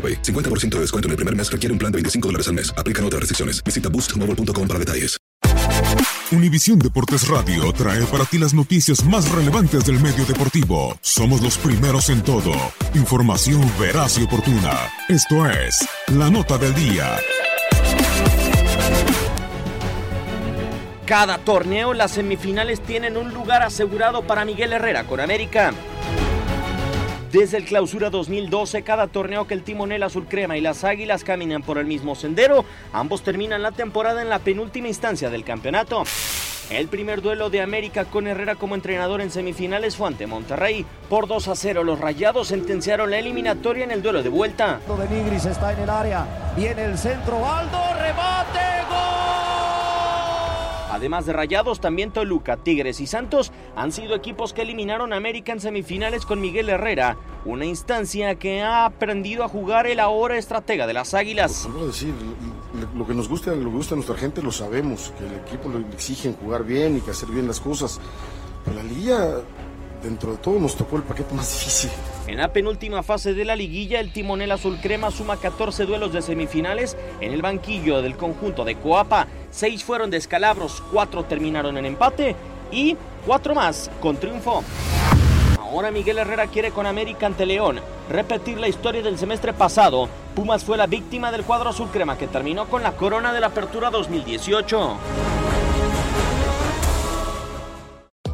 AroPay. 50% de descuento en el primer mes requiere un plan de 25 dólares al mes. Aplican otras restricciones. Visita boostmobile.com para detalles. Univisión Deportes Radio trae para ti las noticias más relevantes del medio deportivo. Somos los primeros en todo. Información veraz y oportuna. Esto es La Nota del Día. Cada torneo, las semifinales tienen un lugar asegurado para Miguel Herrera con América. Desde el clausura 2012, cada torneo que el timonel azul crema y las águilas caminan por el mismo sendero, ambos terminan la temporada en la penúltima instancia del campeonato. El primer duelo de América con Herrera como entrenador en semifinales fue ante Monterrey. Por 2 a 0, los rayados sentenciaron la eliminatoria en el duelo de vuelta. De Nigris está en el área. Viene el centro. Aldo, rebate, gol. Además de Rayados, también Toluca, Tigres y Santos han sido equipos que eliminaron a América en semifinales con Miguel Herrera, una instancia que ha aprendido a jugar el ahora estratega de las Águilas. Pues, decir, lo que nos gusta, lo que gusta a nuestra gente lo sabemos, que el equipo le exigen jugar bien y que hacer bien las cosas. La liga dentro de todo nos tocó el paquete más difícil. En la penúltima fase de la liguilla, el timonel azul crema suma 14 duelos de semifinales en el banquillo del conjunto de Coapa. Seis fueron de escalabros, cuatro terminaron en empate y cuatro más con triunfo. Ahora Miguel Herrera quiere con América ante León repetir la historia del semestre pasado. Pumas fue la víctima del cuadro azul crema que terminó con la corona de la apertura 2018.